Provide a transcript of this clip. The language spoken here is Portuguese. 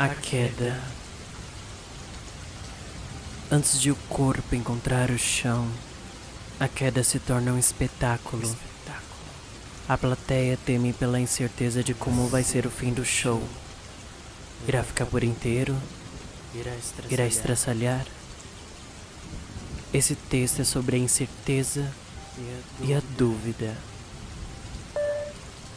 A queda. Antes de o corpo encontrar o chão, a queda se torna um espetáculo. A plateia teme pela incerteza de como vai ser o fim do show. Irá ficar por inteiro? Irá estraçalhar? Esse texto é sobre a incerteza e a dúvida.